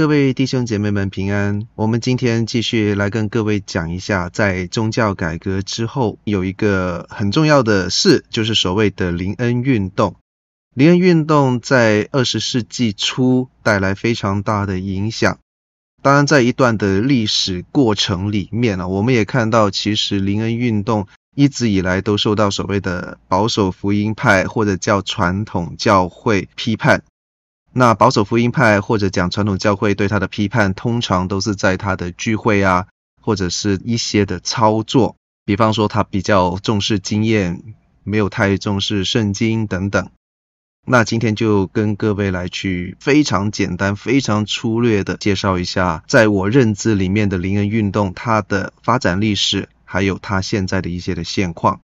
各位弟兄姐妹们平安。我们今天继续来跟各位讲一下，在宗教改革之后，有一个很重要的事，就是所谓的灵恩运动。灵恩运动在二十世纪初带来非常大的影响。当然，在一段的历史过程里面呢，我们也看到，其实灵恩运动一直以来都受到所谓的保守福音派或者叫传统教会批判。那保守福音派或者讲传统教会对他的批判，通常都是在他的聚会啊，或者是一些的操作，比方说他比较重视经验，没有太重视圣经等等。那今天就跟各位来去非常简单、非常粗略的介绍一下，在我认知里面的灵恩运动它的发展历史，还有它现在的一些的现况。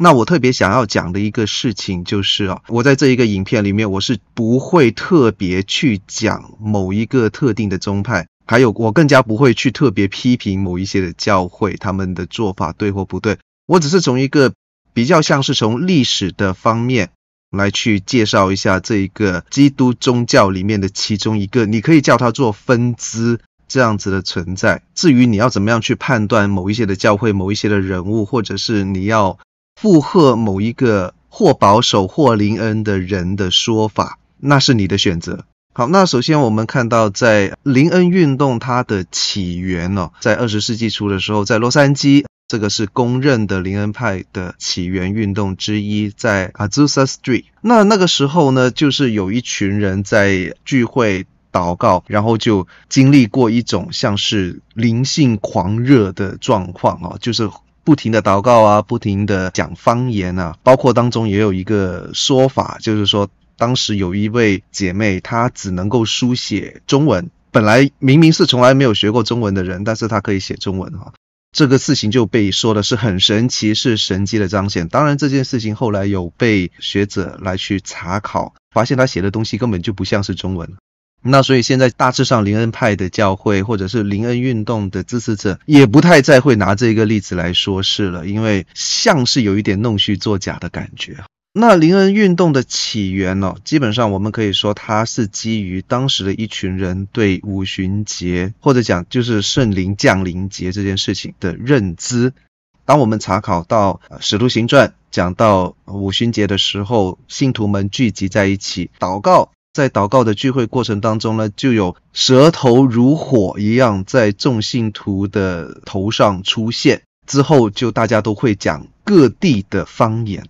那我特别想要讲的一个事情就是啊，我在这一个影片里面，我是不会特别去讲某一个特定的宗派，还有我更加不会去特别批评某一些的教会他们的做法对或不对。我只是从一个比较像是从历史的方面来去介绍一下这一个基督宗教里面的其中一个，你可以叫它做分支这样子的存在。至于你要怎么样去判断某一些的教会、某一些的人物，或者是你要。附和某一个或保守或灵恩的人的说法，那是你的选择。好，那首先我们看到，在灵恩运动它的起源哦，在二十世纪初的时候，在洛杉矶，这个是公认的灵恩派的起源运动之一，在 Azusa Street。那那个时候呢，就是有一群人在聚会祷告，然后就经历过一种像是灵性狂热的状况哦，就是。不停的祷告啊，不停的讲方言啊，包括当中也有一个说法，就是说当时有一位姐妹，她只能够书写中文，本来明明是从来没有学过中文的人，但是她可以写中文哈，这个事情就被说的是很神奇，是神迹的彰显。当然这件事情后来有被学者来去查考，发现他写的东西根本就不像是中文。那所以现在大致上林恩派的教会或者是林恩运动的支持者也不太再会拿这个例子来说事了，因为像是有一点弄虚作假的感觉。那林恩运动的起源呢，基本上我们可以说它是基于当时的一群人对五旬节或者讲就是圣灵降临节这件事情的认知。当我们查考到《使徒行传》讲到五旬节的时候，信徒们聚集在一起祷告。在祷告的聚会过程当中呢，就有舌头如火一样在众信徒的头上出现，之后就大家都会讲各地的方言。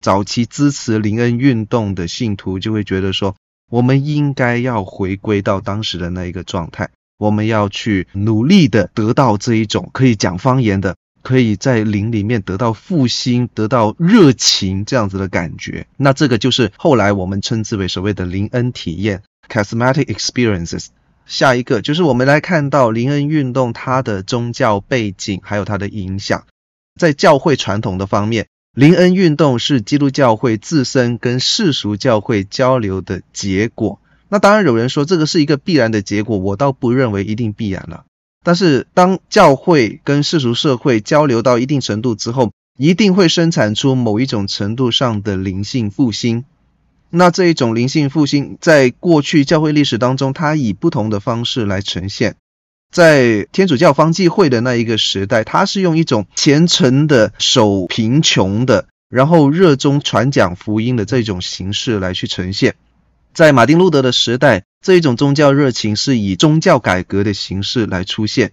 早期支持灵恩运动的信徒就会觉得说，我们应该要回归到当时的那一个状态，我们要去努力的得到这一种可以讲方言的。可以在灵里面得到复兴，得到热情这样子的感觉。那这个就是后来我们称之为所谓的灵恩体验 c h a s m a t i c experiences）。下一个就是我们来看到灵恩运动它的宗教背景，还有它的影响。在教会传统的方面，灵恩运动是基督教会自身跟世俗教会交流的结果。那当然有人说这个是一个必然的结果，我倒不认为一定必然了。但是，当教会跟世俗社会交流到一定程度之后，一定会生产出某一种程度上的灵性复兴。那这一种灵性复兴，在过去教会历史当中，它以不同的方式来呈现。在天主教方济会的那一个时代，它是用一种虔诚的、守贫穷的，然后热衷传讲福音的这种形式来去呈现。在马丁路德的时代，这一种宗教热情是以宗教改革的形式来出现。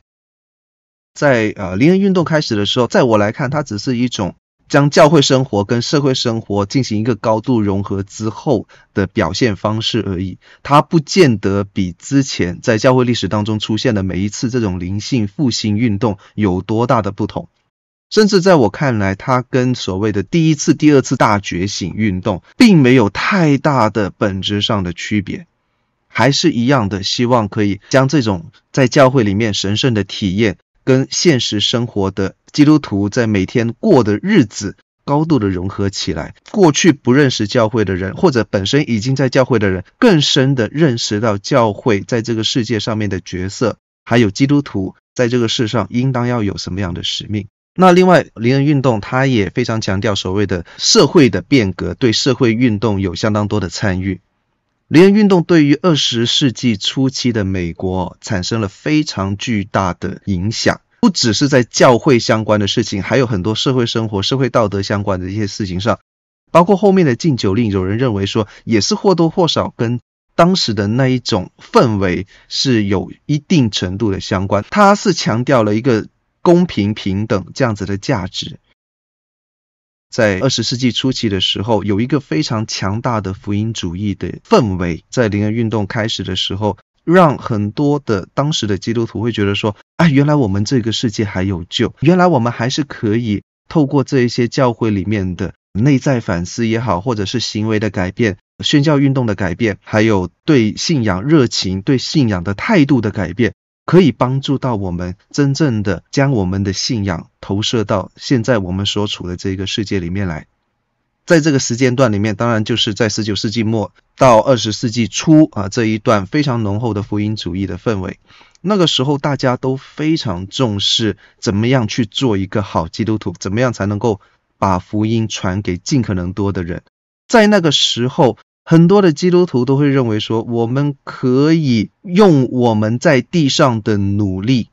在呃灵恩运动开始的时候，在我来看，它只是一种将教会生活跟社会生活进行一个高度融合之后的表现方式而已。它不见得比之前在教会历史当中出现的每一次这种灵性复兴运动有多大的不同。甚至在我看来，它跟所谓的第一次、第二次大觉醒运动，并没有太大的本质上的区别，还是一样的，希望可以将这种在教会里面神圣的体验，跟现实生活的基督徒在每天过的日子高度的融合起来。过去不认识教会的人，或者本身已经在教会的人，更深的认识到教会在这个世界上面的角色，还有基督徒在这个世上应当要有什么样的使命。那另外，灵恩运动它也非常强调所谓的社会的变革，对社会运动有相当多的参与。灵恩运动对于二十世纪初期的美国产生了非常巨大的影响，不只是在教会相关的事情，还有很多社会生活、社会道德相关的一些事情上，包括后面的禁酒令，有人认为说也是或多或少跟当时的那一种氛围是有一定程度的相关。它是强调了一个公平平等这样子的价值。在二十世纪初期的时候，有一个非常强大的福音主义的氛围，在灵恩运动开始的时候，让很多的当时的基督徒会觉得说：“啊，原来我们这个世界还有救，原来我们还是可以透过这一些教会里面的内在反思也好，或者是行为的改变、宣教运动的改变，还有对信仰热情、对信仰的态度的改变。”可以帮助到我们真正的将我们的信仰投射到现在我们所处的这个世界里面来。在这个时间段里面，当然就是在十九世纪末到二十世纪初啊，这一段非常浓厚的福音主义的氛围。那个时候大家都非常重视怎么样去做一个好基督徒，怎么样才能够把福音传给尽可能多的人。在那个时候。很多的基督徒都会认为说，我们可以用我们在地上的努力，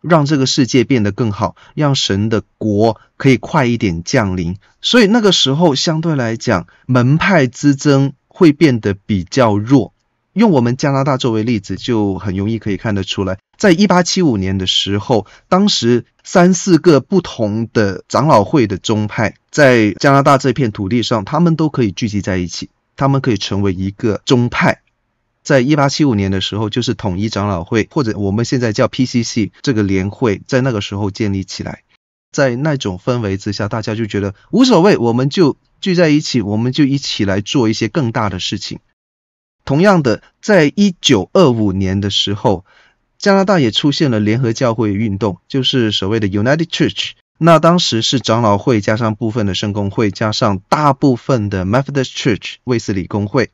让这个世界变得更好，让神的国可以快一点降临。所以那个时候相对来讲，门派之争会变得比较弱。用我们加拿大作为例子，就很容易可以看得出来，在一八七五年的时候，当时三四个不同的长老会的宗派在加拿大这片土地上，他们都可以聚集在一起。他们可以成为一个宗派，在一八七五年的时候，就是统一长老会，或者我们现在叫 PCC 这个联会，在那个时候建立起来。在那种氛围之下，大家就觉得无所谓，我们就聚在一起，我们就一起来做一些更大的事情。同样的，在一九二五年的时候，加拿大也出现了联合教会运动，就是所谓的 United Church。那当时是长老会加上部分的圣公会加上大部分的 Methodist Church 卫斯理公会，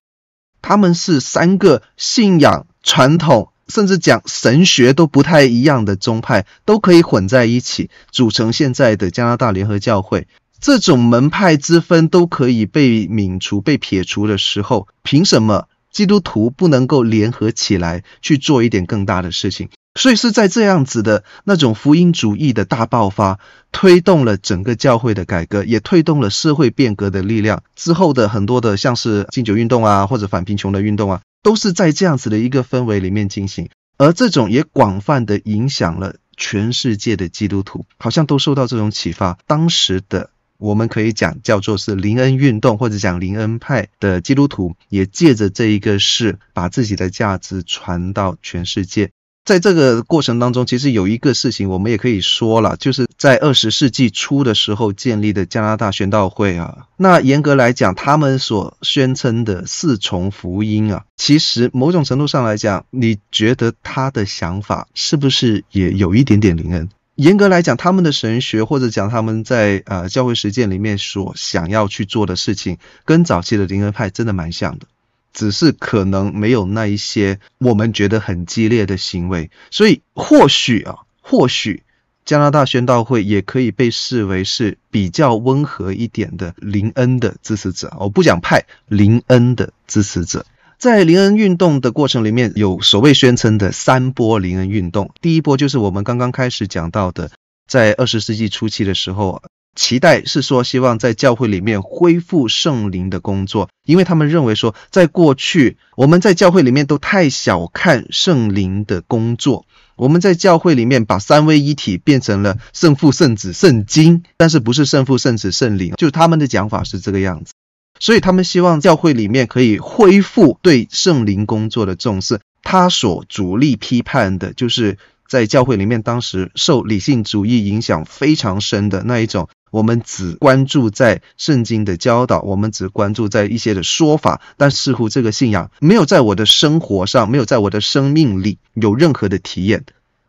他们是三个信仰传统甚至讲神学都不太一样的宗派，都可以混在一起组成现在的加拿大联合教会。这种门派之分都可以被泯除、被撇除的时候，凭什么基督徒不能够联合起来去做一点更大的事情？所以是在这样子的那种福音主义的大爆发，推动了整个教会的改革，也推动了社会变革的力量。之后的很多的像是禁酒运动啊，或者反贫穷的运动啊，都是在这样子的一个氛围里面进行。而这种也广泛的影响了全世界的基督徒，好像都受到这种启发。当时的我们可以讲叫做是林恩运动，或者讲林恩派的基督徒，也借着这一个事，把自己的价值传到全世界。在这个过程当中，其实有一个事情我们也可以说了，就是在二十世纪初的时候建立的加拿大宣道会啊。那严格来讲，他们所宣称的四重福音啊，其实某种程度上来讲，你觉得他的想法是不是也有一点点灵恩？严格来讲，他们的神学或者讲他们在呃教会实践里面所想要去做的事情，跟早期的灵恩派真的蛮像的。只是可能没有那一些我们觉得很激烈的行为，所以或许啊，或许加拿大宣道会也可以被视为是比较温和一点的林恩的支持者。我不讲派，林恩的支持者，在林恩运动的过程里面，有所谓宣称的三波林恩运动。第一波就是我们刚刚开始讲到的，在二十世纪初期的时候。期待是说，希望在教会里面恢复圣灵的工作，因为他们认为说，在过去我们在教会里面都太小看圣灵的工作，我们在教会里面把三位一体变成了圣父、圣子、圣经，但是不是圣父、圣子、圣灵，就他们的讲法是这个样子，所以他们希望教会里面可以恢复对圣灵工作的重视。他所主力批判的就是在教会里面当时受理性主义影响非常深的那一种。我们只关注在圣经的教导，我们只关注在一些的说法，但似乎这个信仰没有在我的生活上，没有在我的生命里有任何的体验。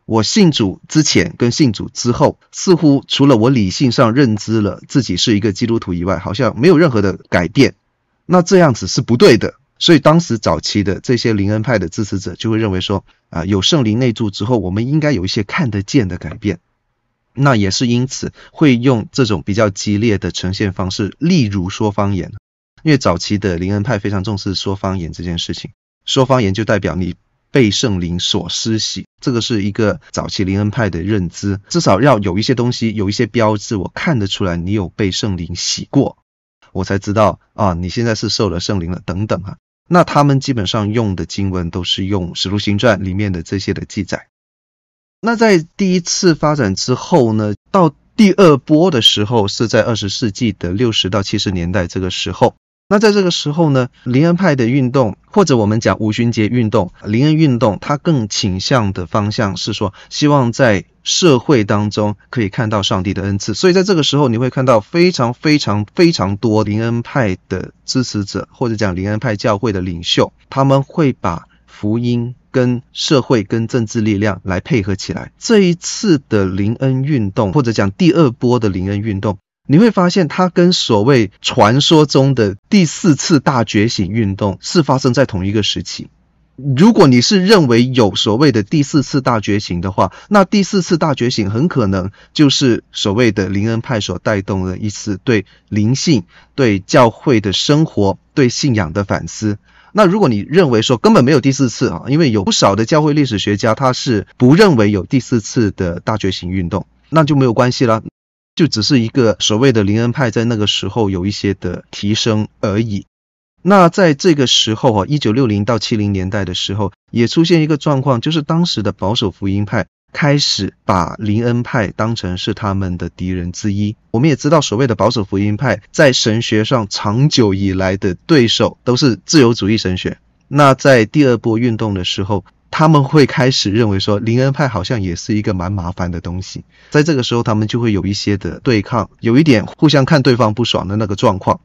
我信主之前跟信主之后，似乎除了我理性上认知了自己是一个基督徒以外，好像没有任何的改变。那这样子是不对的。所以当时早期的这些灵恩派的支持者就会认为说，啊，有圣灵内住之后，我们应该有一些看得见的改变。那也是因此会用这种比较激烈的呈现方式，例如说方言，因为早期的灵恩派非常重视说方言这件事情。说方言就代表你被圣灵所施洗，这个是一个早期灵恩派的认知，至少要有一些东西，有一些标志，我看得出来你有被圣灵洗过，我才知道啊，你现在是受了圣灵了等等啊。那他们基本上用的经文都是用《使徒行传》里面的这些的记载。那在第一次发展之后呢，到第二波的时候是在二十世纪的六十到七十年代这个时候。那在这个时候呢，灵恩派的运动，或者我们讲五旬节运动、灵恩运动，它更倾向的方向是说，希望在社会当中可以看到上帝的恩赐。所以在这个时候，你会看到非常非常非常多灵恩派的支持者，或者讲灵恩派教会的领袖，他们会把福音跟社会跟政治力量来配合起来。这一次的灵恩运动，或者讲第二波的灵恩运动。你会发现，它跟所谓传说中的第四次大觉醒运动是发生在同一个时期。如果你是认为有所谓的第四次大觉醒的话，那第四次大觉醒很可能就是所谓的灵恩派所带动的一次对灵性、对教会的生活、对信仰的反思。那如果你认为说根本没有第四次啊，因为有不少的教会历史学家他是不认为有第四次的大觉醒运动，那就没有关系了。就只是一个所谓的灵恩派在那个时候有一些的提升而已。那在这个时候啊，一九六零到七零年代的时候，也出现一个状况，就是当时的保守福音派开始把林恩派当成是他们的敌人之一。我们也知道，所谓的保守福音派在神学上长久以来的对手都是自由主义神学。那在第二波运动的时候，他们会开始认为说，林恩派好像也是一个蛮麻烦的东西，在这个时候，他们就会有一些的对抗，有一点互相看对方不爽的那个状况。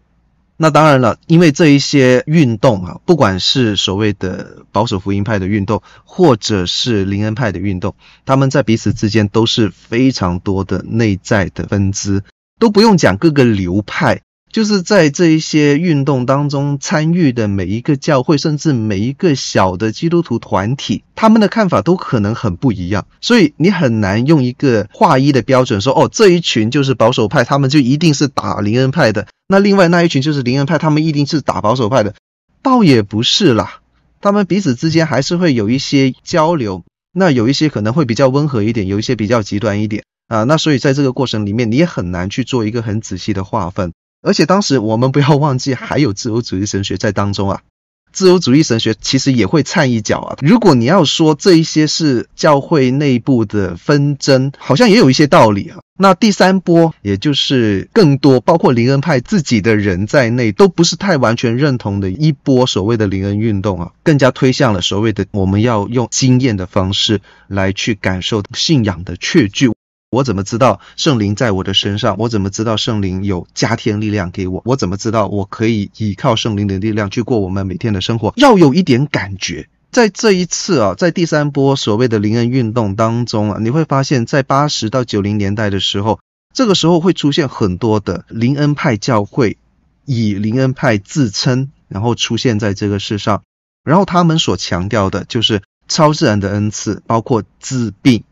那当然了，因为这一些运动啊，不管是所谓的保守福音派的运动，或者是灵恩派的运动，他们在彼此之间都是非常多的内在的分支，都不用讲各个流派。就是在这一些运动当中参与的每一个教会，甚至每一个小的基督徒团体，他们的看法都可能很不一样，所以你很难用一个划一的标准说，哦，这一群就是保守派，他们就一定是打灵恩派的；那另外那一群就是灵恩派，他们一定是打保守派的。倒也不是啦，他们彼此之间还是会有一些交流，那有一些可能会比较温和一点，有一些比较极端一点啊。那所以在这个过程里面，你也很难去做一个很仔细的划分。而且当时我们不要忘记，还有自由主义神学在当中啊。自由主义神学其实也会掺一脚啊。如果你要说这一些是教会内部的纷争，好像也有一些道理啊。那第三波，也就是更多包括灵恩派自己的人在内，都不是太完全认同的一波所谓的灵恩运动啊，更加推向了所谓的我们要用经验的方式来去感受信仰的确据。我怎么知道圣灵在我的身上？我怎么知道圣灵有加添力量给我？我怎么知道我可以依靠圣灵的力量去过我们每天的生活？要有一点感觉。在这一次啊，在第三波所谓的灵恩运动当中啊，你会发现在八十到九零年代的时候，这个时候会出现很多的灵恩派教会，以灵恩派自称，然后出现在这个世上，然后他们所强调的就是超自然的恩赐，包括治病、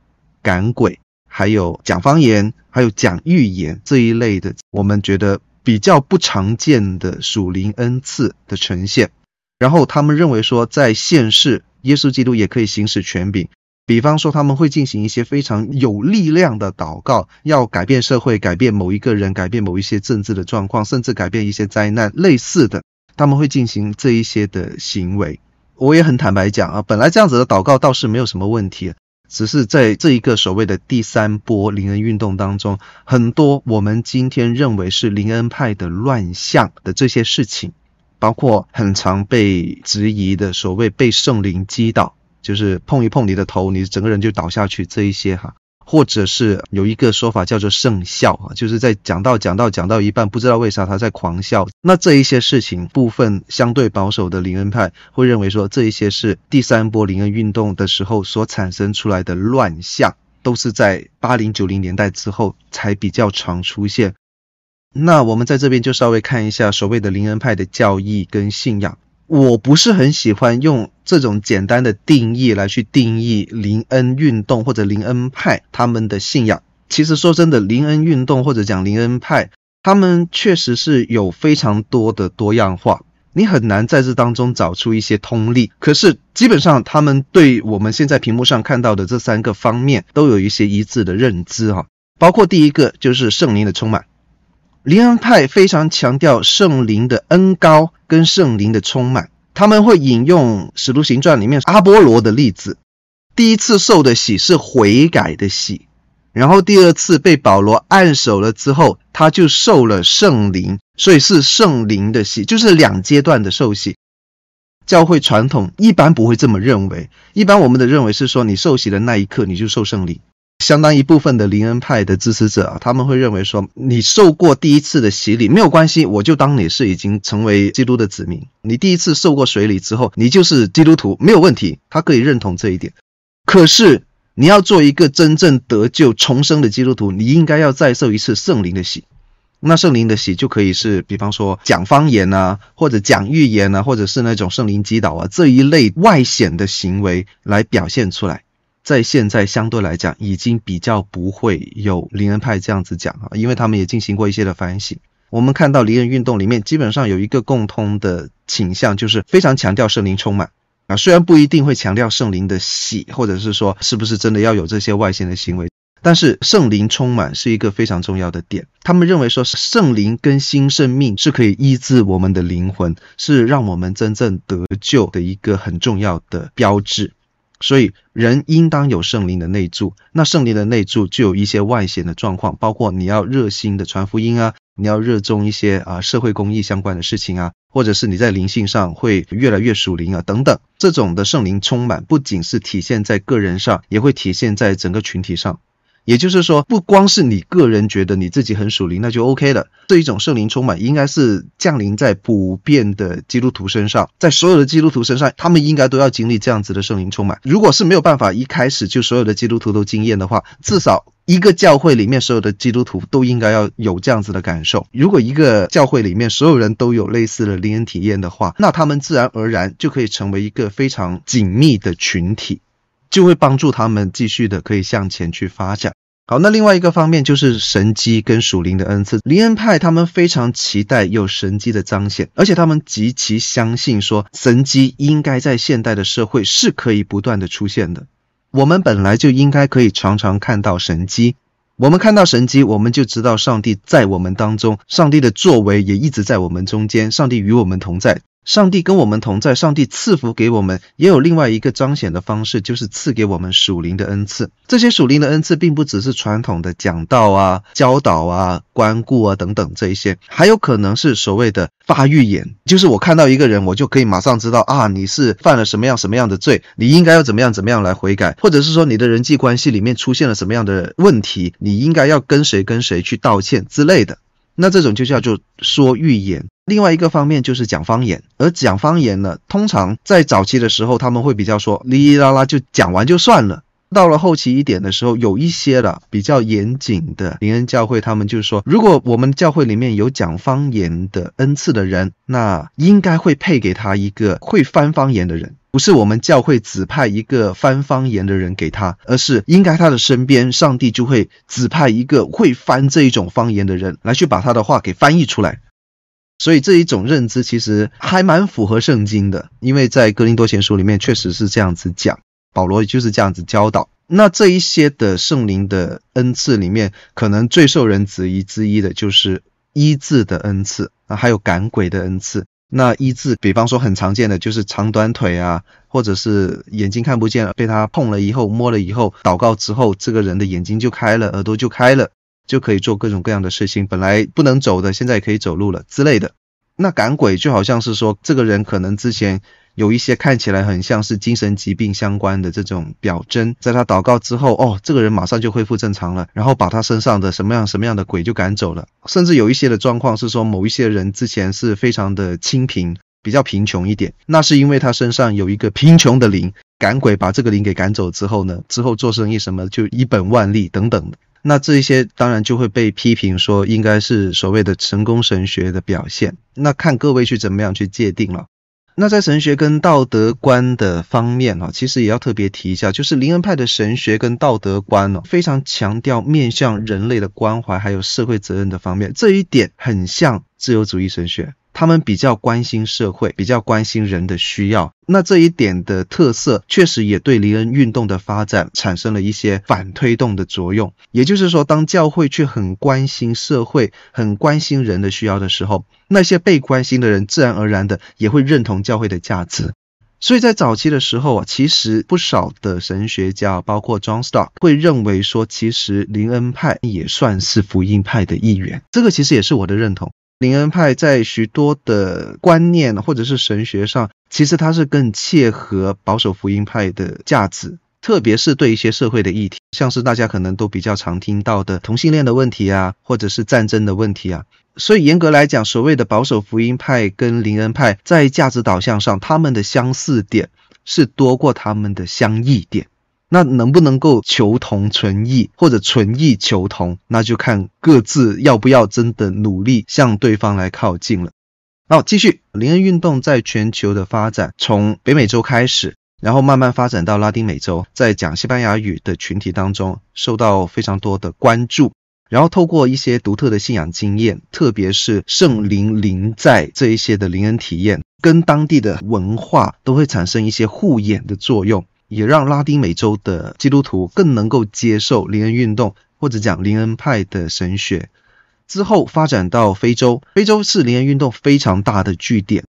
赶鬼。还有讲方言，还有讲预言这一类的，我们觉得比较不常见的属灵恩赐的呈现。然后他们认为说，在现世，耶稣基督也可以行使权柄，比方说他们会进行一些非常有力量的祷告，要改变社会，改变某一个人，改变某一些政治的状况，甚至改变一些灾难类似的，他们会进行这一些的行为。我也很坦白讲啊，本来这样子的祷告倒是没有什么问题。只是在这一个所谓的第三波灵恩运动当中，很多我们今天认为是灵恩派的乱象的这些事情，包括很常被质疑的所谓被圣灵击倒，就是碰一碰你的头，你整个人就倒下去这一些哈。或者是有一个说法叫做圣笑啊，就是在讲到讲到讲到一半，不知道为啥他在狂笑。那这一些事情，部分相对保守的灵恩派会认为说，这一些是第三波灵恩运动的时候所产生出来的乱象，都是在八零九零年代之后才比较常出现。那我们在这边就稍微看一下所谓的灵恩派的教义跟信仰。我不是很喜欢用这种简单的定义来去定义林恩运动或者林恩派他们的信仰。其实说真的，林恩运动或者讲林恩派，他们确实是有非常多的多样化。你很难在这当中找出一些通例。可是基本上，他们对我们现在屏幕上看到的这三个方面都有一些一致的认知哈。包括第一个就是圣灵的充满，灵恩派非常强调圣灵的恩膏跟圣灵的充满，他们会引用《使徒行传》里面阿波罗的例子，第一次受的洗是悔改的洗，然后第二次被保罗按手了之后，他就受了圣灵，所以是圣灵的洗，就是两阶段的受洗。教会传统一般不会这么认为，一般我们的认为是说，你受洗的那一刻你就受圣灵。相当一部分的灵恩派的支持者啊，他们会认为说，你受过第一次的洗礼没有关系，我就当你是已经成为基督的子民。你第一次受过水礼之后，你就是基督徒，没有问题，他可以认同这一点。可是你要做一个真正得救重生的基督徒，你应该要再受一次圣灵的洗。那圣灵的洗就可以是，比方说讲方言啊，或者讲预言啊，或者是那种圣灵击倒啊这一类外显的行为来表现出来。在现在相对来讲，已经比较不会有灵恩派这样子讲啊，因为他们也进行过一些的反省。我们看到灵恩运动里面，基本上有一个共通的倾向，就是非常强调圣灵充满啊，虽然不一定会强调圣灵的喜，或者是说是不是真的要有这些外显的行为，但是圣灵充满是一个非常重要的点。他们认为说，圣灵跟新生命是可以医治我们的灵魂，是让我们真正得救的一个很重要的标志。所以，人应当有圣灵的内助。那圣灵的内助就有一些外显的状况，包括你要热心的传福音啊，你要热衷一些啊社会公益相关的事情啊，或者是你在灵性上会越来越属灵啊等等。这种的圣灵充满，不仅是体现在个人上，也会体现在整个群体上。也就是说，不光是你个人觉得你自己很属灵，那就 OK 了。这一种圣灵充满，应该是降临在普遍的基督徒身上，在所有的基督徒身上，他们应该都要经历这样子的圣灵充满。如果是没有办法一开始就所有的基督徒都经验的话，至少一个教会里面所有的基督徒都应该要有这样子的感受。如果一个教会里面所有人都有类似的灵恩体验的话，那他们自然而然就可以成为一个非常紧密的群体。就会帮助他们继续的可以向前去发展。好，那另外一个方面就是神迹跟属灵的恩赐。灵恩派他们非常期待有神迹的彰显，而且他们极其相信说神迹应该在现代的社会是可以不断的出现的。我们本来就应该可以常常看到神迹。我们看到神迹，我们就知道上帝在我们当中，上帝的作为也一直在我们中间，上帝与我们同在。上帝跟我们同在，上帝赐福给我们，也有另外一个彰显的方式，就是赐给我们属灵的恩赐。这些属灵的恩赐，并不只是传统的讲道啊、教导啊、关顾啊等等这一些，还有可能是所谓的发预言，就是我看到一个人，我就可以马上知道啊，你是犯了什么样什么样的罪，你应该要怎么样怎么样来悔改，或者是说你的人际关系里面出现了什么样的问题，你应该要跟谁跟谁去道歉之类的。那这种就叫做说预言。另外一个方面就是讲方言，而讲方言呢，通常在早期的时候，他们会比较说哩哩啦啦就讲完就算了。到了后期一点的时候，有一些了比较严谨的灵恩教会，他们就说，如果我们教会里面有讲方言的恩赐的人，那应该会配给他一个会翻方言的人。不是我们教会指派一个翻方言的人给他，而是应该他的身边，上帝就会指派一个会翻这一种方言的人来去把他的话给翻译出来。所以这一种认知其实还蛮符合圣经的，因为在哥林多前书里面确实是这样子讲，保罗就是这样子教导。那这一些的圣灵的恩赐里面，可能最受人质疑之一的就是医治的恩赐啊，还有赶鬼的恩赐。那医治，比方说很常见的就是长短腿啊，或者是眼睛看不见了，被他碰了以后，摸了以后，祷告之后，这个人的眼睛就开了，耳朵就开了，就可以做各种各样的事情。本来不能走的，现在可以走路了之类的。那赶鬼就好像是说，这个人可能之前。有一些看起来很像是精神疾病相关的这种表征，在他祷告之后，哦，这个人马上就恢复正常了，然后把他身上的什么样什么样的鬼就赶走了。甚至有一些的状况是说，某一些人之前是非常的清贫，比较贫穷一点，那是因为他身上有一个贫穷的灵，赶鬼把这个灵给赶走之后呢，之后做生意什么就一本万利等等。那这一些当然就会被批评说，应该是所谓的成功神学的表现。那看各位去怎么样去界定了。那在神学跟道德观的方面啊，其实也要特别提一下，就是灵恩派的神学跟道德观哦，非常强调面向人类的关怀，还有社会责任的方面，这一点很像自由主义神学。他们比较关心社会，比较关心人的需要。那这一点的特色，确实也对林恩运动的发展产生了一些反推动的作用。也就是说，当教会却很关心社会，很关心人的需要的时候，那些被关心的人自然而然的也会认同教会的价值。所以在早期的时候啊，其实不少的神学家，包括 John Stott，会认为说，其实林恩派也算是福音派的一员。这个其实也是我的认同。灵恩派在许多的观念或者是神学上，其实它是更切合保守福音派的价值，特别是对一些社会的议题，像是大家可能都比较常听到的同性恋的问题啊，或者是战争的问题啊。所以严格来讲，所谓的保守福音派跟灵恩派在价值导向上，他们的相似点是多过他们的相异点。那能不能够求同存异，或者存异求同，那就看各自要不要真的努力向对方来靠近了。好，继续，灵恩运动在全球的发展，从北美洲开始，然后慢慢发展到拉丁美洲，在讲西班牙语的群体当中受到非常多的关注。然后透过一些独特的信仰经验，特别是圣灵临在这一些的灵恩体验，跟当地的文化都会产生一些互演的作用，也让拉丁美洲的基督徒更能够接受林恩运动，或者讲林恩派的神学。之后发展到非洲，非洲是林恩运动非常大的据点。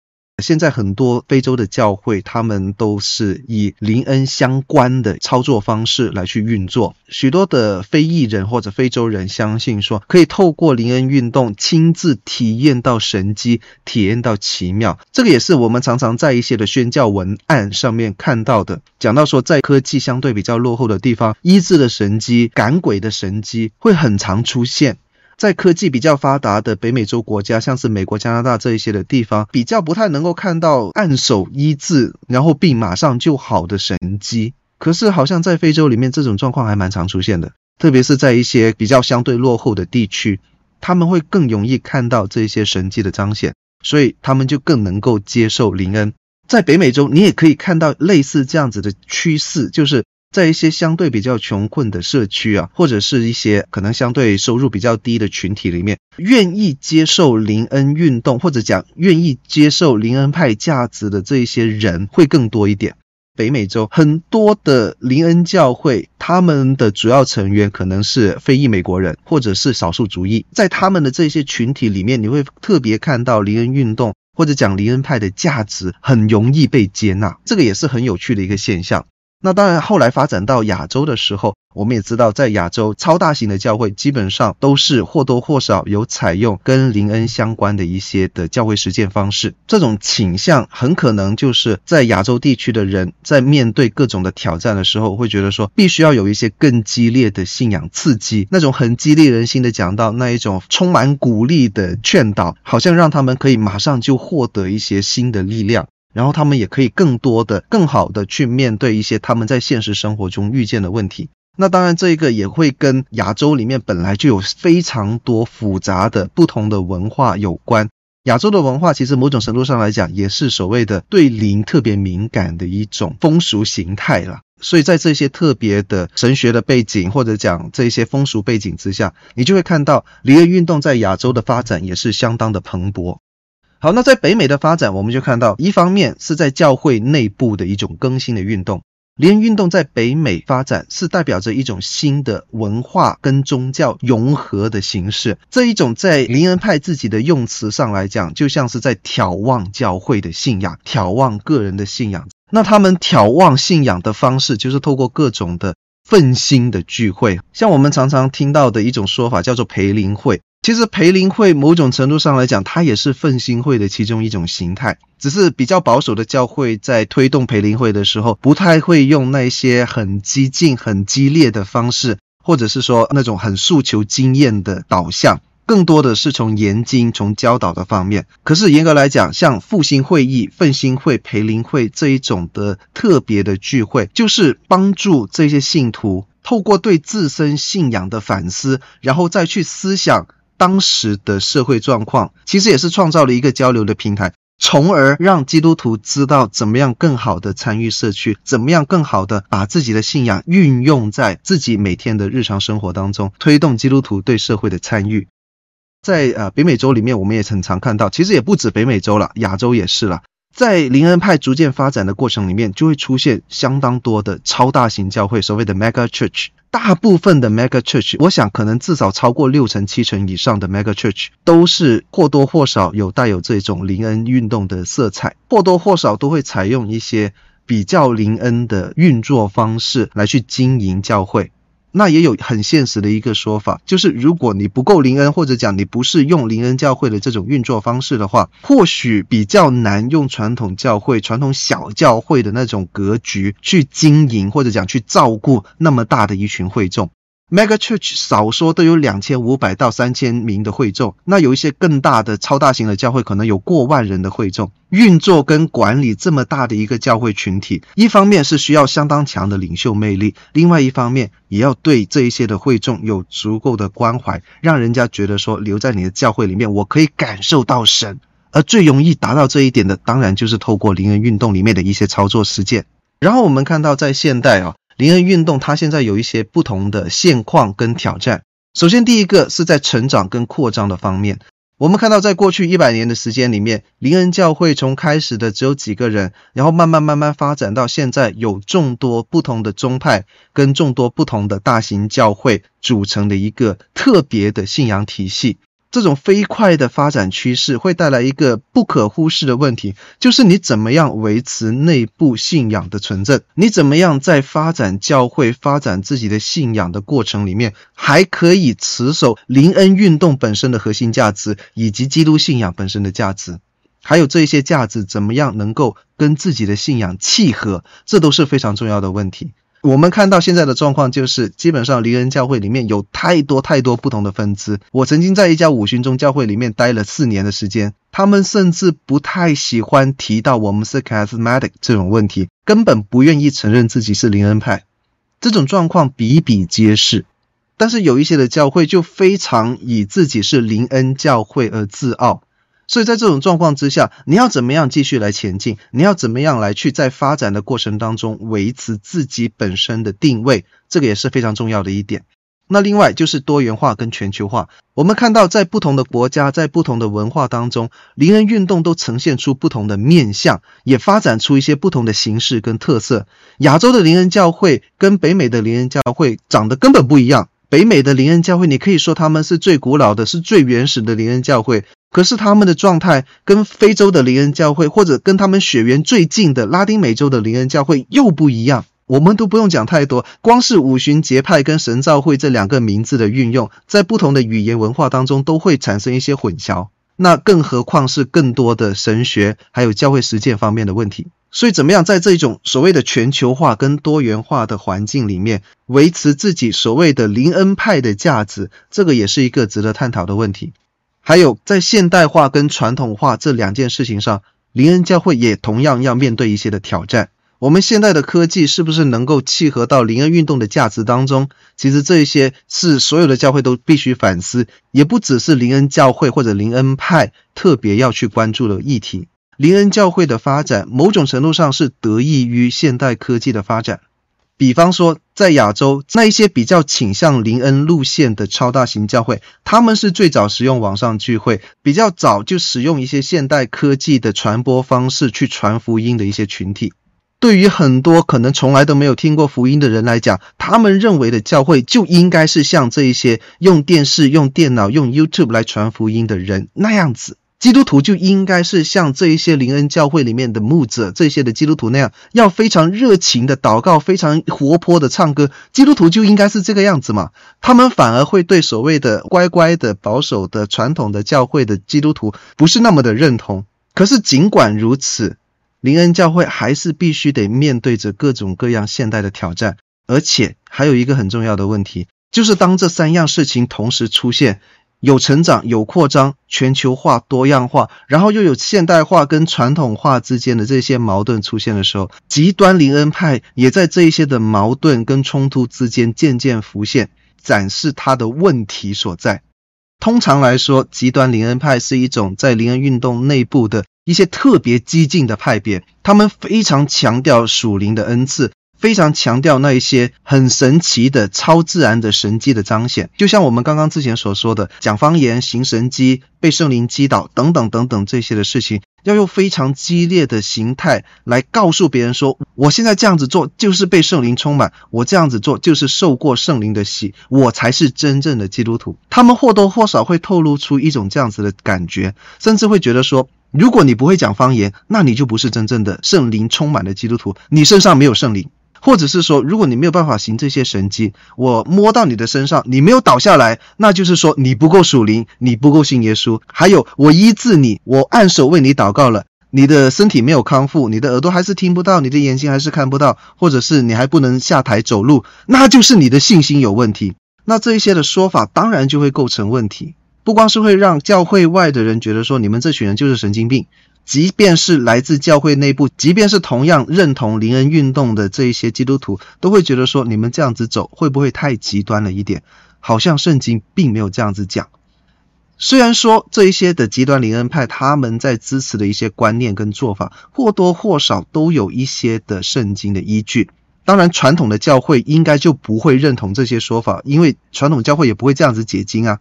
现在很多非洲的教会，他们都是以灵恩相关的操作方式来去运作。许多的非裔人或者非洲人相信说，可以透过灵恩运动亲自体验到神迹，体验到奇妙。这个也是我们常常在一些的宣教文案上面看到的，讲到说，在科技相对比较落后的地方，医治的神迹、赶鬼的神迹会很常出现。在科技比较发达的北美洲国家，像是美国、加拿大这一些的地方，比较不太能够看到按手医治，然后病马上就好的神迹。可是好像在非洲里面，这种状况还蛮常出现的，特别是在一些比较相对落后的地区，他们会更容易看到这些神迹的彰显，所以他们就更能够接受灵恩。在北美洲，你也可以看到类似这样子的趋势，就是。在一些相对比较穷困的社区啊，或者是一些可能相对收入比较低的群体里面，愿意接受林恩运动，或者讲愿意接受林恩派价值的这一些人会更多一点。北美洲很多的林恩教会，他们的主要成员可能是非裔美国人，或者是少数族裔，在他们的这些群体里面，你会特别看到林恩运动或者讲林恩派的价值很容易被接纳，这个也是很有趣的一个现象。那当然，后来发展到亚洲的时候，我们也知道，在亚洲超大型的教会基本上都是或多或少有采用跟灵恩相关的一些的教会实践方式。这种倾向很可能就是在亚洲地区的人在面对各种的挑战的时候，会觉得说必须要有一些更激烈的信仰刺激，那种很激励人心的讲道，那一种充满鼓励的劝导，好像让他们可以马上就获得一些新的力量。然后他们也可以更多的、更好的去面对一些他们在现实生活中遇见的问题。那当然，这一个也会跟亚洲里面本来就有非常多复杂的不同的文化有关。亚洲的文化其实某种程度上来讲，也是所谓的对灵特别敏感的一种风俗形态了。所以在这些特别的神学的背景，或者讲这些风俗背景之下，你就会看到灵恩运动在亚洲的发展也是相当的蓬勃。好，那在北美的发展，我们就看到，一方面是在教会内部的一种更新的运动。灵恩运动在北美发展，是代表着一种新的文化跟宗教融合的形式。这一种在灵恩派自己的用词上来讲，就像是在挑旺教会的信仰，挑旺个人的信仰。那他们挑旺信仰的方式，就是透过各种的奋兴的聚会，像我们常常听到的一种说法，叫做培灵会。其实培灵会某种程度上来讲，它也是奋兴会的其中一种形态。只是比较保守的教会在推动培灵会的时候，不太会用那些很激进、很激烈的方式，或者是说那种很诉求经验的导向，更多的是从研经、从教导的方面。可是严格来讲，像复兴会议、奋兴会、培灵会这一种的特别的聚会，就是帮助这些信徒透过对自身信仰的反思，然后再去思想。当时的社会状况，其实也是创造了一个交流的平台，从而让基督徒知道怎么样更好的参与社区，怎么样更好的把自己的信仰运用在自己每天的日常生活当中，推动基督徒对社会的参与。在呃北美洲里面，我们也很常看到，其实也不止北美洲了，亚洲也是了。在灵恩派逐渐发展的过程里面，就会出现相当多的超大型教会，所谓的 mega church。大部分的 mega church，我想可能至少超过六成、七成以上的 mega church 都是或多或少有带有这种林恩运动的色彩，或多或少都会采用一些比较林恩的运作方式来去经营教会。那也有很现实的一个说法，就是如果你不够灵恩，或者讲你不是用灵恩教会的这种运作方式的话，或许比较难用传统教会、传统小教会的那种格局去经营，或者讲去照顾那么大的一群会众。Mega Church 少说都有两千五百到三千名的会众，那有一些更大的超大型的教会，可能有过万人的会众。运作跟管理这么大的一个教会群体，一方面是需要相当强的领袖魅力，另外一方面也要对这一些的会众有足够的关怀，让人家觉得说留在你的教会里面，我可以感受到神。而最容易达到这一点的，当然就是透过灵恩运动里面的一些操作实践。然后我们看到在现代啊。灵恩运动，它现在有一些不同的现况跟挑战。首先，第一个是在成长跟扩张的方面。我们看到，在过去一百年的时间里面，灵恩教会从开始的只有几个人，然后慢慢慢慢发展到现在有众多不同的宗派跟众多不同的大型教会组成的一个特别的信仰体系。这种飞快的发展趋势会带来一个不可忽视的问题，就是你怎么样维持内部信仰的纯正？你怎么样在发展教会、发展自己的信仰的过程里面，还可以持守林恩运动本身的核心价值，以及基督信仰本身的价值？还有这些价值怎么样能够跟自己的信仰契合？这都是非常重要的问题。我们看到现在的状况就是，基本上灵恩教会里面有太多太多不同的分支。我曾经在一家五旬宗教会里面待了四年的时间，他们甚至不太喜欢提到我们是 charismatic 这种问题，根本不愿意承认自己是灵恩派。这种状况比比皆是，但是有一些的教会就非常以自己是灵恩教会而自傲。所以在这种状况之下，你要怎么样继续来前进？你要怎么样来去在发展的过程当中维持自己本身的定位？这个也是非常重要的一点。那另外就是多元化跟全球化。我们看到在不同的国家，在不同的文化当中，灵恩运动都呈现出不同的面相，也发展出一些不同的形式跟特色。亚洲的灵恩教会跟北美的灵恩教会长得根本不一样。北美的灵恩教会，你可以说他们是最古老的，是最原始的灵恩教会。可是他们的状态跟非洲的灵恩教会，或者跟他们血缘最近的拉丁美洲的灵恩教会又不一样。我们都不用讲太多，光是五旬节派跟神召会这两个名字的运用，在不同的语言文化当中都会产生一些混淆。那更何况是更多的神学还有教会实践方面的问题。所以，怎么样在这种所谓的全球化跟多元化的环境里面，维持自己所谓的灵恩派的价值，这个也是一个值得探讨的问题。还有，在现代化跟传统化这两件事情上，林恩教会也同样要面对一些的挑战。我们现代的科技是不是能够契合到灵恩运动的价值当中？其实这一些是所有的教会都必须反思，也不只是灵恩教会或者灵恩派特别要去关注的议题。灵恩教会的发展，某种程度上是得益于现代科技的发展。比方说，在亚洲那一些比较倾向灵恩路线的超大型教会，他们是最早使用网上聚会，比较早就使用一些现代科技的传播方式去传福音的一些群体。对于很多可能从来都没有听过福音的人来讲，他们认为的教会就应该是像这一些用电视、用电脑、用 YouTube 来传福音的人那样子。基督徒就应该是像这一些灵恩教会里面的牧者，这些的基督徒那样，要非常热情的祷告，非常活泼的唱歌。基督徒就应该是这个样子嘛？他们反而会对所谓的乖乖的、保守的、传统的教会的基督徒不是那么的认同。可是尽管如此，灵恩教会还是必须得面对着各种各样现代的挑战，而且还有一个很重要的问题，就是当这三样事情同时出现。有成长、有扩张、全球化、多样化，然后又有现代化跟传统化之间的这些矛盾出现的时候，极端灵恩派也在这一些的矛盾跟冲突之间渐渐浮现，展示它的问题所在。通常来说，极端灵恩派是一种在灵恩运动内部的一些特别激进的派别，他们非常强调属灵的恩赐。非常强调那一些很神奇的超自然的神迹的彰显，就像我们刚刚之前所说的，讲方言、行神迹、被圣灵击倒等等等等这些的事情，要用非常激烈的形态来告诉别人说，我现在这样子做就是被圣灵充满，我这样子做就是受过圣灵的洗，我才是真正的基督徒。他们或多或少会透露出一种这样子的感觉，甚至会觉得说，如果你不会讲方言，那你就不是真正的圣灵充满的基督徒，你身上没有圣灵。或者是说，如果你没有办法行这些神迹，我摸到你的身上，你没有倒下来，那就是说你不够属灵，你不够信耶稣。还有，我医治你，我按手为你祷告了，你的身体没有康复，你的耳朵还是听不到，你的眼睛还是看不到，或者是你还不能下台走路，那就是你的信心有问题。那这一些的说法，当然就会构成问题，不光是会让教会外的人觉得说，你们这群人就是神经病。即便是来自教会内部，即便是同样认同灵恩运动的这一些基督徒，都会觉得说，你们这样子走会不会太极端了一点？好像圣经并没有这样子讲。虽然说这一些的极端灵恩派，他们在支持的一些观念跟做法，或多或少都有一些的圣经的依据。当然，传统的教会应该就不会认同这些说法，因为传统教会也不会这样子解经啊。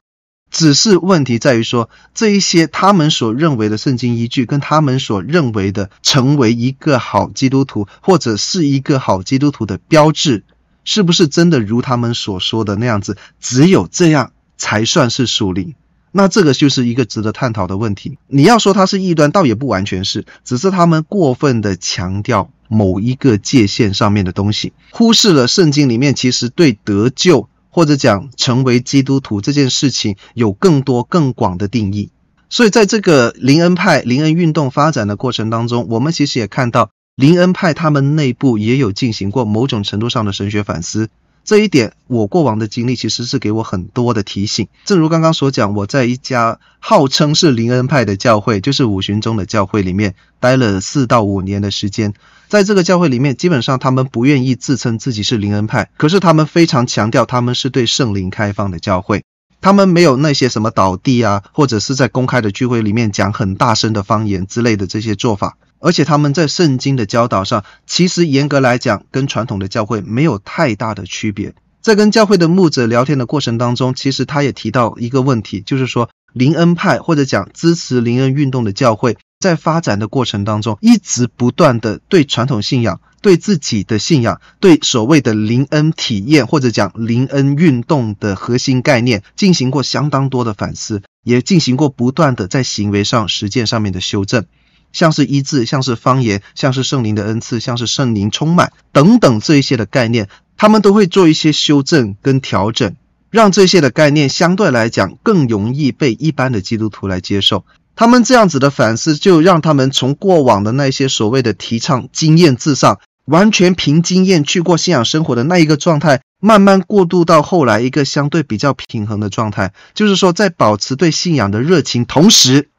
只是问题在于说，这一些他们所认为的圣经依据，跟他们所认为的成为一个好基督徒，或者是一个好基督徒的标志，是不是真的如他们所说的那样子？只有这样才算是属灵？那这个就是一个值得探讨的问题。你要说他是异端，倒也不完全是，只是他们过分的强调某一个界限上面的东西，忽视了圣经里面其实对得救。或者讲成为基督徒这件事情有更多更广的定义，所以在这个林恩派、林恩运动发展的过程当中，我们其实也看到林恩派他们内部也有进行过某种程度上的神学反思。这一点，我过往的经历其实是给我很多的提醒。正如刚刚所讲，我在一家号称是灵恩派的教会，就是五旬宗的教会里面待了四到五年的时间。在这个教会里面，基本上他们不愿意自称自己是灵恩派，可是他们非常强调他们是对圣灵开放的教会。他们没有那些什么倒地啊，或者是在公开的聚会里面讲很大声的方言之类的这些做法。而且他们在圣经的教导上，其实严格来讲，跟传统的教会没有太大的区别。在跟教会的牧者聊天的过程当中，其实他也提到一个问题，就是说林恩派或者讲支持林恩运动的教会，在发展的过程当中，一直不断的对传统信仰、对自己的信仰、对所谓的林恩体验或者讲林恩运动的核心概念，进行过相当多的反思，也进行过不断的在行为上、实践上面的修正。像是医治，像是方言，像是圣灵的恩赐，像是圣灵充满等等这一些的概念，他们都会做一些修正跟调整，让这些的概念相对来讲更容易被一般的基督徒来接受。他们这样子的反思，就让他们从过往的那些所谓的提倡经验至上，完全凭经验去过信仰生活的那一个状态，慢慢过渡到后来一个相对比较平衡的状态，就是说在保持对信仰的热情同时。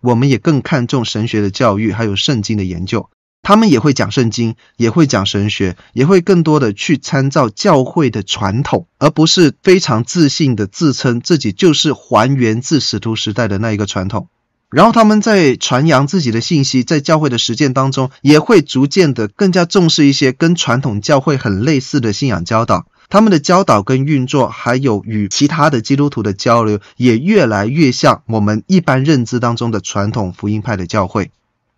我们也更看重神学的教育，还有圣经的研究。他们也会讲圣经，也会讲神学，也会更多的去参照教会的传统，而不是非常自信的自称自己就是还原自使徒时代的那一个传统。然后他们在传扬自己的信息，在教会的实践当中，也会逐渐的更加重视一些跟传统教会很类似的信仰教导。他们的教导跟运作，还有与其他的基督徒的交流，也越来越像我们一般认知当中的传统福音派的教会。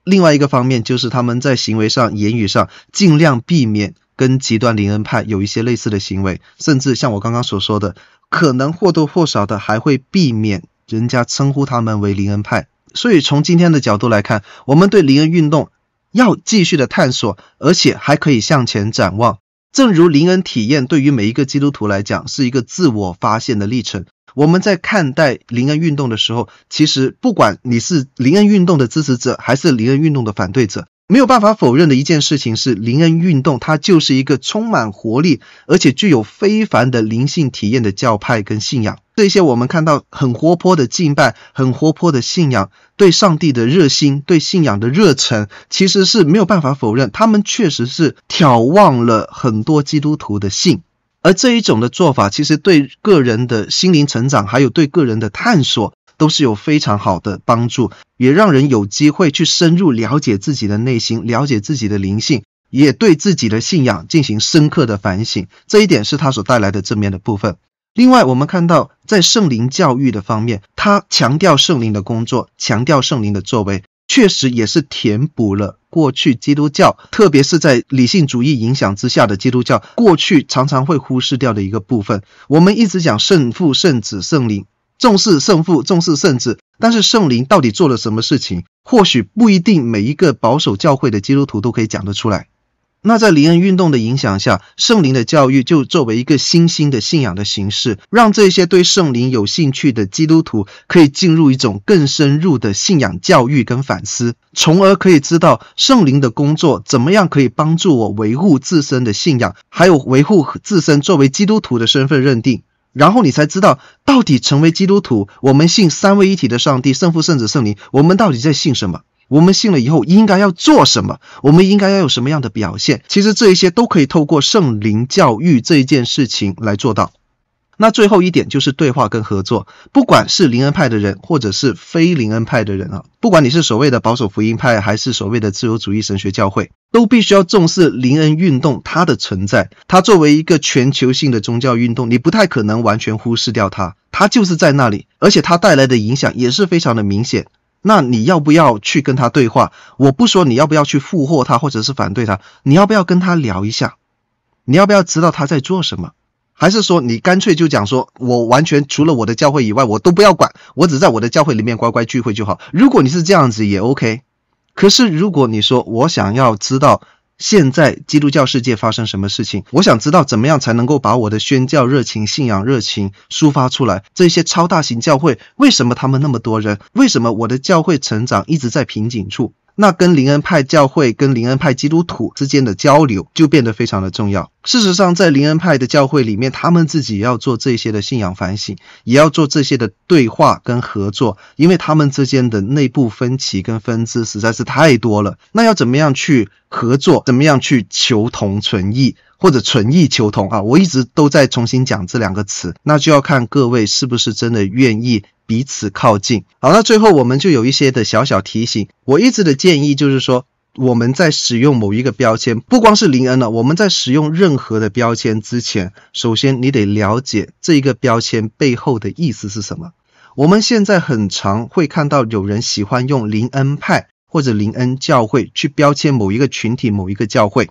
另外一个方面，就是他们在行为上、言语上，尽量避免跟极端灵恩派有一些类似的行为，甚至像我刚刚所说的，可能或多或少的还会避免人家称呼他们为灵恩派。所以从今天的角度来看，我们对灵恩运动要继续的探索，而且还可以向前展望。正如灵恩体验对于每一个基督徒来讲是一个自我发现的历程。我们在看待灵恩运动的时候，其实不管你是灵恩运动的支持者还是灵恩运动的反对者，没有办法否认的一件事情是，灵恩运动它就是一个充满活力而且具有非凡的灵性体验的教派跟信仰。这些我们看到很活泼的敬拜，很活泼的信仰，对上帝的热心，对信仰的热忱，其实是没有办法否认，他们确实是挑旺了很多基督徒的信。而这一种的做法，其实对个人的心灵成长，还有对个人的探索，都是有非常好的帮助，也让人有机会去深入了解自己的内心，了解自己的灵性，也对自己的信仰进行深刻的反省，这一点是他所带来的正面的部分。另外，我们看到在圣灵教育的方面，他强调圣灵的工作，强调圣灵的作为，确实也是填补了过去基督教，特别是在理性主义影响之下的基督教，过去常常会忽视掉的一个部分。我们一直讲圣父、圣子、圣灵，重视圣父，重视圣子，但是圣灵到底做了什么事情？或许不一定每一个保守教会的基督徒都可以讲得出来。那在灵恩运动的影响下，圣灵的教育就作为一个新兴的信仰的形式，让这些对圣灵有兴趣的基督徒可以进入一种更深入的信仰教育跟反思，从而可以知道圣灵的工作怎么样可以帮助我维护自身的信仰，还有维护自身作为基督徒的身份认定。然后你才知道，到底成为基督徒，我们信三位一体的上帝，圣父、圣子、圣灵，我们到底在信什么？我们信了以后应该要做什么？我们应该要有什么样的表现？其实这一些都可以透过圣灵教育这一件事情来做到。那最后一点就是对话跟合作，不管是灵恩派的人，或者是非灵恩派的人啊，不管你是所谓的保守福音派，还是所谓的自由主义神学教会，都必须要重视灵恩运动它的存在。它作为一个全球性的宗教运动，你不太可能完全忽视掉它，它就是在那里，而且它带来的影响也是非常的明显。那你要不要去跟他对话？我不说你要不要去附和他，或者是反对他，你要不要跟他聊一下？你要不要知道他在做什么？还是说你干脆就讲说，我完全除了我的教会以外，我都不要管，我只在我的教会里面乖乖聚会就好。如果你是这样子也 OK，可是如果你说我想要知道。现在基督教世界发生什么事情？我想知道怎么样才能够把我的宣教热情、信仰热情抒发出来。这些超大型教会为什么他们那么多人？为什么我的教会成长一直在瓶颈处？那跟灵恩派教会、跟灵恩派基督徒之间的交流就变得非常的重要。事实上，在灵恩派的教会里面，他们自己也要做这些的信仰反省，也要做这些的对话跟合作，因为他们之间的内部分歧跟分支实在是太多了。那要怎么样去合作？怎么样去求同存异，或者存异求同啊？我一直都在重新讲这两个词，那就要看各位是不是真的愿意。彼此靠近。好，那最后我们就有一些的小小提醒。我一直的建议就是说，我们在使用某一个标签，不光是林恩了，我们在使用任何的标签之前，首先你得了解这一个标签背后的意思是什么。我们现在很常会看到有人喜欢用林恩派或者林恩教会去标签某一个群体、某一个教会。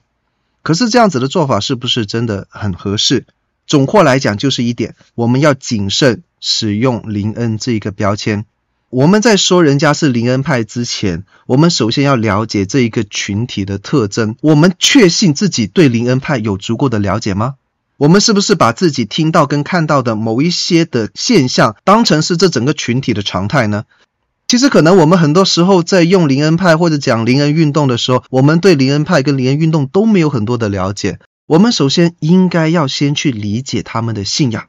可是这样子的做法是不是真的很合适？总括来讲，就是一点，我们要谨慎。使用林恩这一个标签，我们在说人家是林恩派之前，我们首先要了解这一个群体的特征。我们确信自己对林恩派有足够的了解吗？我们是不是把自己听到跟看到的某一些的现象当成是这整个群体的常态呢？其实可能我们很多时候在用灵恩派或者讲灵恩运动的时候，我们对灵恩派跟灵恩运动都没有很多的了解。我们首先应该要先去理解他们的信仰。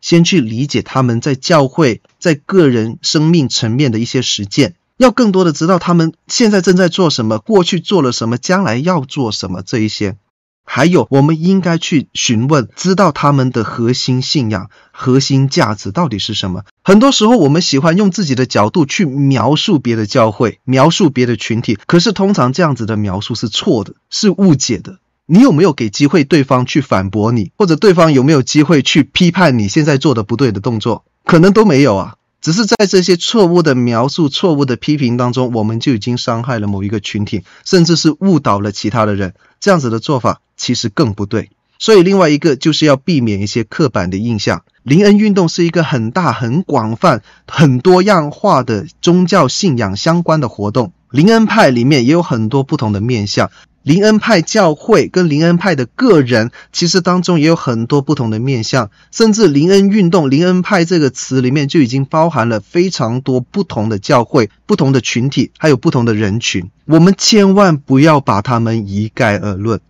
先去理解他们在教会、在个人生命层面的一些实践，要更多的知道他们现在正在做什么，过去做了什么，将来要做什么这一些。还有，我们应该去询问，知道他们的核心信仰、核心价值到底是什么。很多时候，我们喜欢用自己的角度去描述别的教会、描述别的群体，可是通常这样子的描述是错的，是误解的。你有没有给机会对方去反驳你，或者对方有没有机会去批判你现在做的不对的动作？可能都没有啊。只是在这些错误的描述、错误的批评当中，我们就已经伤害了某一个群体，甚至是误导了其他的人。这样子的做法其实更不对。所以，另外一个就是要避免一些刻板的印象。灵恩运动是一个很大、很广泛、很多样化的宗教信仰相关的活动。灵恩派里面也有很多不同的面向。灵恩派教会跟灵恩派的个人，其实当中也有很多不同的面向，甚至灵恩运动、灵恩派这个词里面就已经包含了非常多不同的教会、不同的群体，还有不同的人群。我们千万不要把他们一概而论，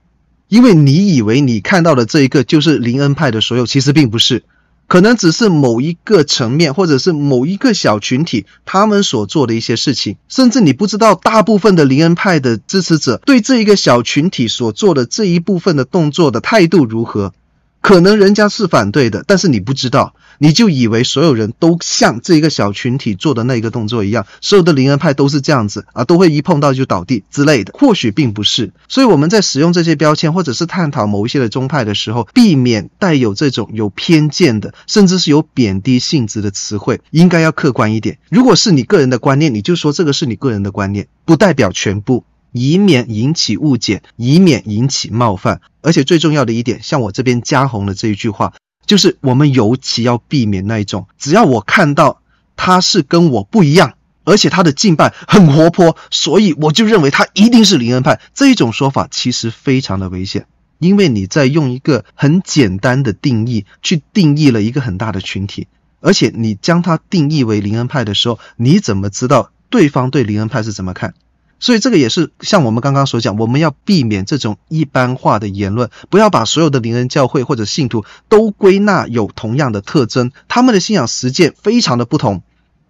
因为你以为你看到的这一个就是林恩派的所有，其实并不是。可能只是某一个层面，或者是某一个小群体，他们所做的一些事情，甚至你不知道大部分的林恩派的支持者对这一个小群体所做的这一部分的动作的态度如何。可能人家是反对的，但是你不知道，你就以为所有人都像这一个小群体做的那个动作一样，所有的灵恩派都是这样子啊，都会一碰到就倒地之类的。或许并不是。所以我们在使用这些标签或者是探讨某一些的宗派的时候，避免带有这种有偏见的，甚至是有贬低性质的词汇，应该要客观一点。如果是你个人的观念，你就说这个是你个人的观念，不代表全部。以免引起误解，以免引起冒犯，而且最重要的一点，像我这边加红的这一句话，就是我们尤其要避免那一种，只要我看到他是跟我不一样，而且他的敬拜很活泼，所以我就认为他一定是灵恩派。这一种说法其实非常的危险，因为你在用一个很简单的定义去定义了一个很大的群体，而且你将它定义为灵恩派的时候，你怎么知道对方对灵恩派是怎么看？所以这个也是像我们刚刚所讲，我们要避免这种一般化的言论，不要把所有的灵恩教会或者信徒都归纳有同样的特征，他们的信仰实践非常的不同，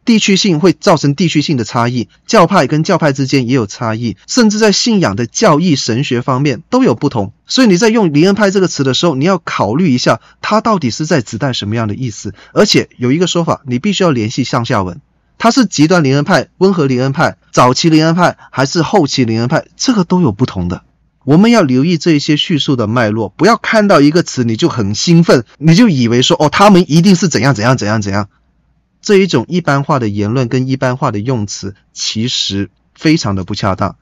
地区性会造成地区性的差异，教派跟教派之间也有差异，甚至在信仰的教义神学方面都有不同。所以你在用灵恩派这个词的时候，你要考虑一下，它到底是在指代什么样的意思，而且有一个说法，你必须要联系上下文。他是极端灵恩派、温和灵恩派、早期灵恩派还是后期灵恩派？这个都有不同的。我们要留意这一些叙述的脉络，不要看到一个词你就很兴奋，你就以为说哦，他们一定是怎样怎样怎样怎样。这一种一般化的言论跟一般化的用词，其实非常的不恰当。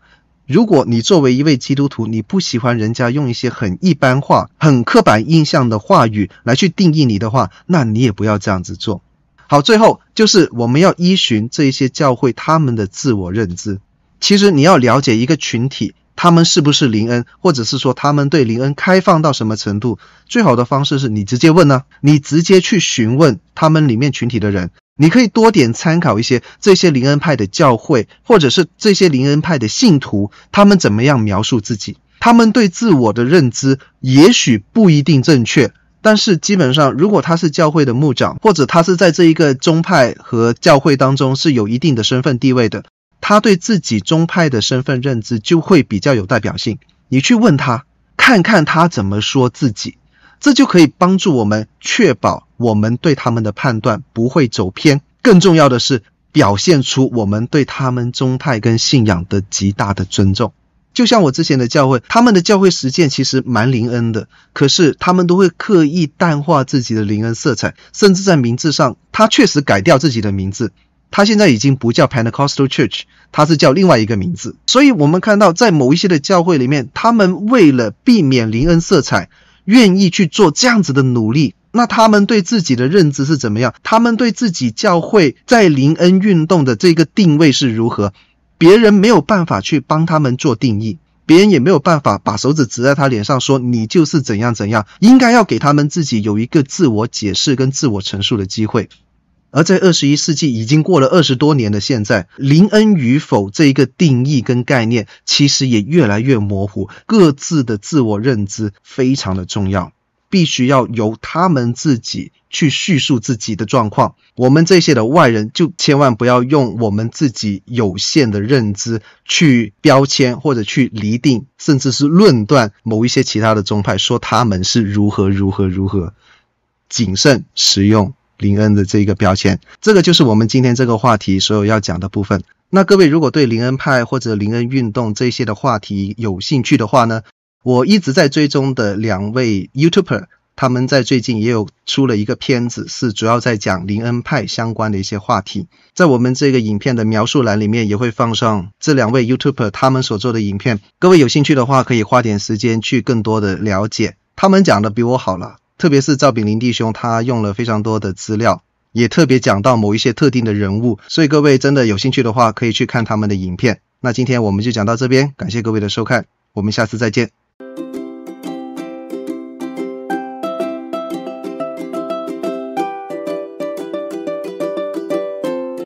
如果你作为一位基督徒，你不喜欢人家用一些很一般化、很刻板印象的话语来去定义你的话，那你也不要这样子做。好，最后就是我们要依循这一些教会他们的自我认知。其实你要了解一个群体，他们是不是灵恩，或者是说他们对灵恩开放到什么程度，最好的方式是你直接问呢、你直接去询问他们里面群体的人。你可以多点参考一些这些灵恩派的教会，或者是这些灵恩派的信徒，他们怎么样描述自己，他们对自我的认知也许不一定正确。但是基本上，如果他是教会的牧长，或者他是在这一个宗派和教会当中是有一定的身份地位的，他对自己宗派的身份认知就会比较有代表性。你去问他，看看他怎么说自己，这就可以帮助我们确保我们对他们的判断不会走偏。更重要的是，表现出我们对他们宗派跟信仰的极大的尊重。就像我之前的教会，他们的教会实践其实蛮灵恩的，可是他们都会刻意淡化自己的灵恩色彩，甚至在名字上，他确实改掉自己的名字，他现在已经不叫 Pentecostal Church，他是叫另外一个名字。所以，我们看到在某一些的教会里面，他们为了避免灵恩色彩，愿意去做这样子的努力。那他们对自己的认知是怎么样？他们对自己教会在灵恩运动的这个定位是如何？别人没有办法去帮他们做定义，别人也没有办法把手指指在他脸上说你就是怎样怎样，应该要给他们自己有一个自我解释跟自我陈述的机会。而在二十一世纪已经过了二十多年的现在，灵恩与否这一个定义跟概念其实也越来越模糊，各自的自我认知非常的重要。必须要由他们自己去叙述自己的状况，我们这些的外人就千万不要用我们自己有限的认知去标签或者去厘定，甚至是论断某一些其他的宗派，说他们是如何如何如何。谨慎使用林恩的这个标签，这个就是我们今天这个话题所有要讲的部分。那各位如果对林恩派或者林恩运动这些的话题有兴趣的话呢，我一直在追踪的两位 YouTuber，他们在最近也有出了一个片子，是主要在讲林恩派相关的一些话题。在我们这个影片的描述栏里面也会放上这两位 YouTuber 他们所做的影片。各位有兴趣的话，可以花点时间去更多的了解。他们讲的比我好了，特别是赵炳林弟兄，他用了非常多的资料，也特别讲到某一些特定的人物。所以各位真的有兴趣的话，可以去看他们的影片。那今天我们就讲到这边，感谢各位的收看，我们下次再见。